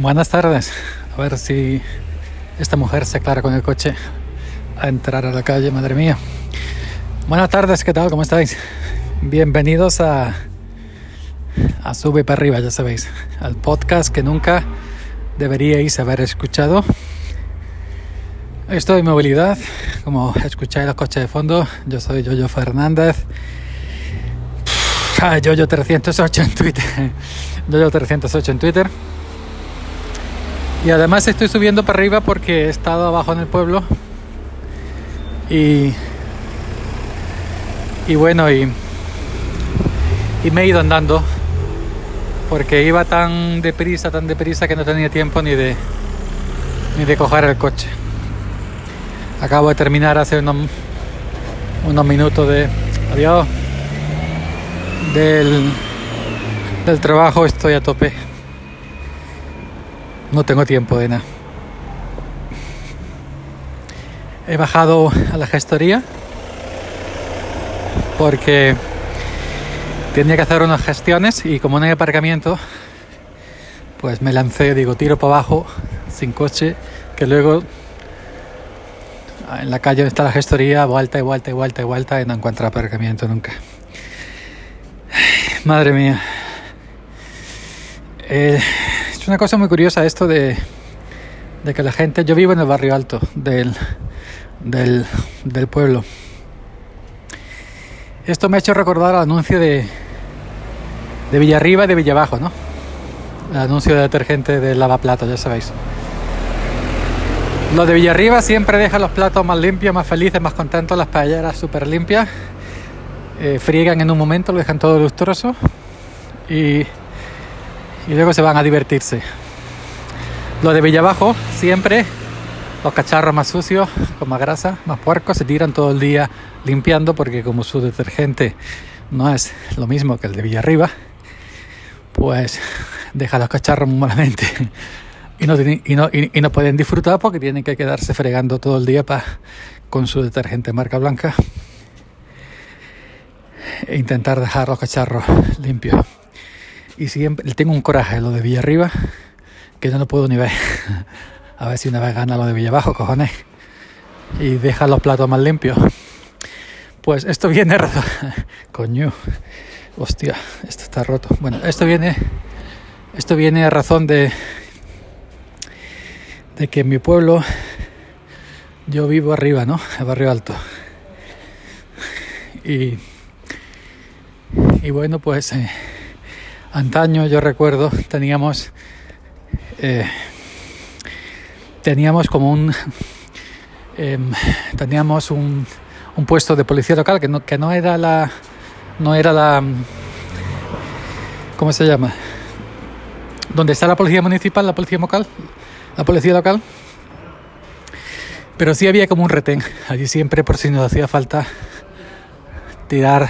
Buenas tardes. A ver si esta mujer se aclara con el coche a entrar a la calle, madre mía. Buenas tardes, ¿qué tal? ¿Cómo estáis? Bienvenidos a, a Sube para arriba, ya sabéis, al podcast que nunca deberíais haber escuchado. Estoy en movilidad, como escucháis los coches de fondo, yo soy Yoyo Fernández. Ah, Yoyo 308 en Twitter. Yoyo 308 en Twitter. Y además estoy subiendo para arriba porque he estado abajo en el pueblo. Y. Y bueno, y. Y me he ido andando. Porque iba tan deprisa, tan deprisa que no tenía tiempo ni de. ni de coger el coche. Acabo de terminar hace unos, unos minutos de. Adiós. Del. Del trabajo estoy a tope. No tengo tiempo de nada. He bajado a la gestoría porque tenía que hacer unas gestiones y como no hay aparcamiento, pues me lancé, digo, tiro para abajo sin coche, que luego en la calle está la gestoría, vuelta y vuelta y vuelta y vuelta y no encuentro aparcamiento nunca. Madre mía. Una cosa muy curiosa esto de, que la gente, yo vivo en el barrio alto del, pueblo. Esto me ha hecho recordar el anuncio de, de Villarriba y de Villabajo, ¿no? El anuncio de detergente de lavaplatos, ya sabéis. Los de Villarriba siempre dejan los platos más limpios, más felices, más contentos, las paelleras súper limpias. Eh, friegan en un momento, lo dejan todo lustroso. Y y luego se van a divertirse. Los de Villabajo siempre los cacharros más sucios, con más grasa, más puercos, se tiran todo el día limpiando porque como su detergente no es lo mismo que el de Villarriba, pues deja los cacharros muy malamente y no, y no, y no pueden disfrutar porque tienen que quedarse fregando todo el día pa, con su detergente marca blanca e intentar dejar los cacharros limpios. Y siempre tengo un coraje lo de Villarriba que no lo puedo ni ver. A ver si una vez gana lo de Villabajo, cojones. Y deja los platos más limpios. Pues esto viene razón. Coño. Hostia, esto está roto. Bueno, esto viene. Esto viene a razón de. de que en mi pueblo. Yo vivo arriba, ¿no? El barrio alto. Y. Y bueno, pues. Eh, Antaño yo recuerdo teníamos eh, teníamos como un eh, teníamos un, un, puesto de policía local que no, que no era la no era la ¿cómo se llama? donde está la policía municipal, la policía local, la policía local. Pero sí había como un retén allí siempre por si nos hacía falta tirar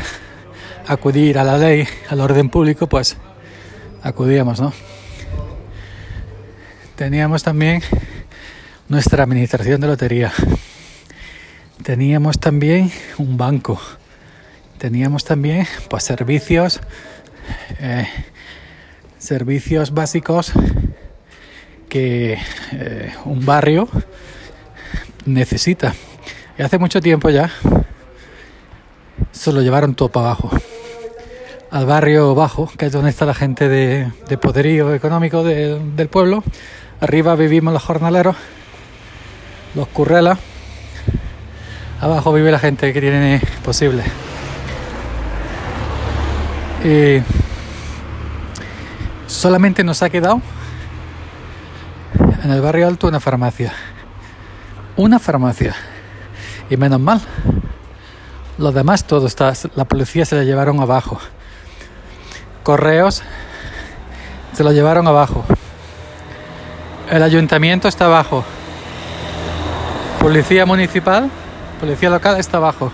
acudir a la ley, al orden público, pues acudíamos, ¿no? Teníamos también nuestra administración de lotería. Teníamos también un banco. Teníamos también pues servicios eh, servicios básicos que eh, un barrio necesita. Y hace mucho tiempo ya se lo llevaron todo para abajo al barrio bajo, que es donde está la gente de, poderío económico del pueblo. Arriba vivimos los jornaleros, los currelas. Abajo vive la gente que tiene posible. Y solamente nos ha quedado en el barrio alto una farmacia. Una farmacia. Y menos mal. Los demás, todo está. La policía se la llevaron abajo correos se lo llevaron abajo. El ayuntamiento está abajo. Policía municipal, policía local está abajo.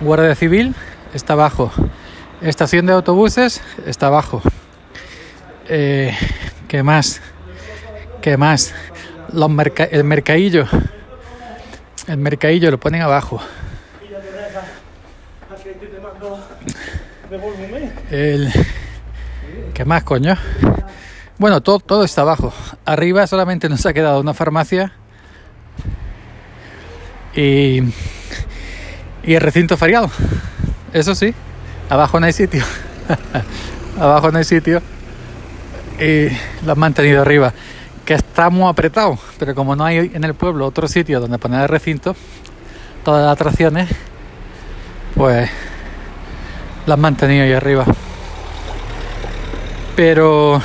Guardia civil está abajo. Estación de autobuses está abajo. Eh, ¿Qué más? ¿Qué más? Los el mercadillo. El mercadillo lo ponen abajo. El, ¿Qué más, coño? Bueno, todo, todo está abajo. Arriba solamente nos ha quedado una farmacia y, y el recinto ferial. Eso sí, abajo no hay sitio. abajo no hay sitio. Y lo han mantenido arriba. Que está muy apretado, pero como no hay en el pueblo otro sitio donde poner el recinto, todas las atracciones, pues las han mantenido ahí arriba. Pero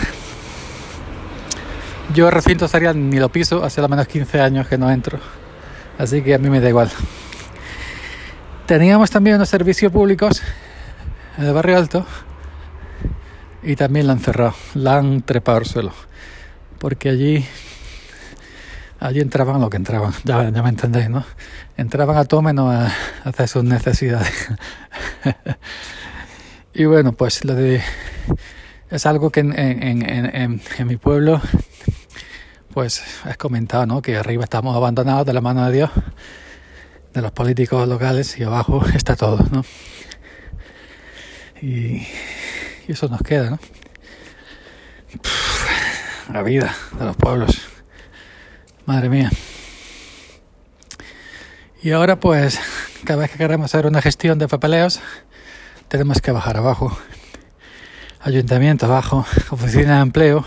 yo recinto estaría ni lo piso, hace lo menos 15 años que no entro. Así que a mí me da igual. Teníamos también unos servicios públicos en el barrio alto y también la han cerrado, la han trepado al suelo. Porque allí allí entraban lo que entraban, ya, ya me entendéis, ¿no? Entraban a todo menos a, hacer sus necesidades. y bueno, pues lo de es algo que en, en, mi pueblo pues has comentado, ¿no? Que arriba estamos abandonados de la mano de Dios, de los políticos locales y abajo está todo, ¿no? Y, eso nos queda, ¿no? la vida de los pueblos. Madre mía. Y ahora pues, cada vez que queremos hacer una gestión de papeleos, tenemos que bajar abajo. Ayuntamiento abajo, oficina de empleo,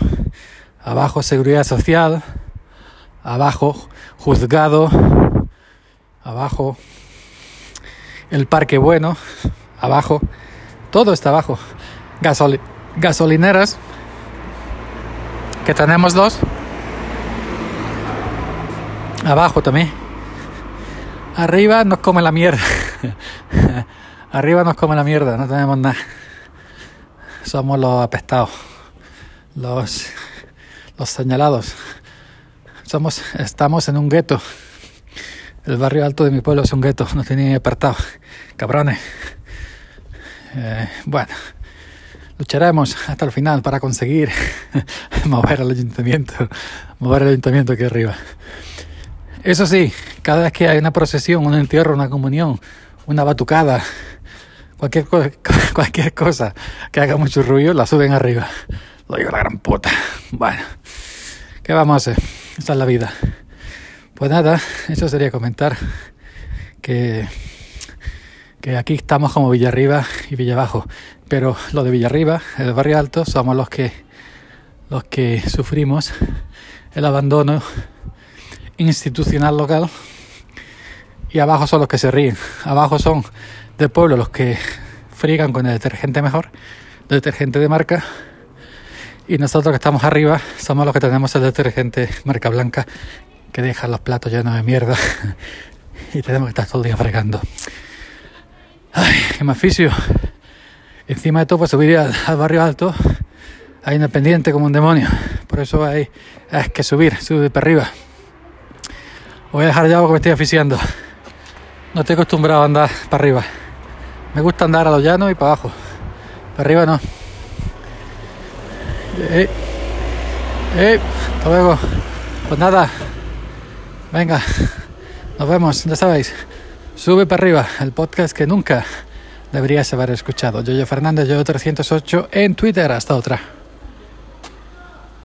abajo seguridad social, abajo juzgado, abajo el parque bueno, abajo, todo está abajo. gasolineras, que tenemos dos, abajo también. Arriba nos come la mierda. Arriba nos come la mierda, no tenemos nada. Somos los apestados, los, los señalados. Somos, estamos en un gueto. El barrio alto de mi pueblo es un gueto, no tiene apartado. Cabrones. Eh, bueno, lucharemos hasta el final para conseguir mover el ayuntamiento, mover el ayuntamiento aquí arriba. Eso sí, cada vez que hay una procesión, un entierro, una comunión, una batucada, cualquier, cualquier cosa que haga mucho ruido, la suben arriba. Lo digo la gran puta. Bueno, ¿qué vamos a hacer? Esta es la vida. Pues nada, eso sería comentar que, que aquí estamos como Villarriba y Villabajo. Pero lo de Villarriba, el barrio alto, somos los que, los que sufrimos el abandono institucional local y abajo son los que se ríen. Abajo son del pueblo los que friegan con el detergente mejor, el detergente de marca. Y nosotros que estamos arriba somos los que tenemos el detergente marca blanca que deja los platos llenos de mierda y tenemos que estar todo el día fregando. Ay, qué maficio. Encima de todo, pues subir al, al barrio alto hay una pendiente como un demonio. Por eso hay, hay que subir, subir para arriba. Voy a dejar ya porque me estoy aficiando. No estoy acostumbrado a andar para arriba. Me gusta andar a los llanos y para abajo. Para arriba no. Eh, eh, luego. Pues nada. Venga. Nos vemos, ya sabéis. Sube para arriba, el podcast que nunca deberías haber escuchado. Yo, yo Fernández, yo 308 en Twitter. Hasta otra.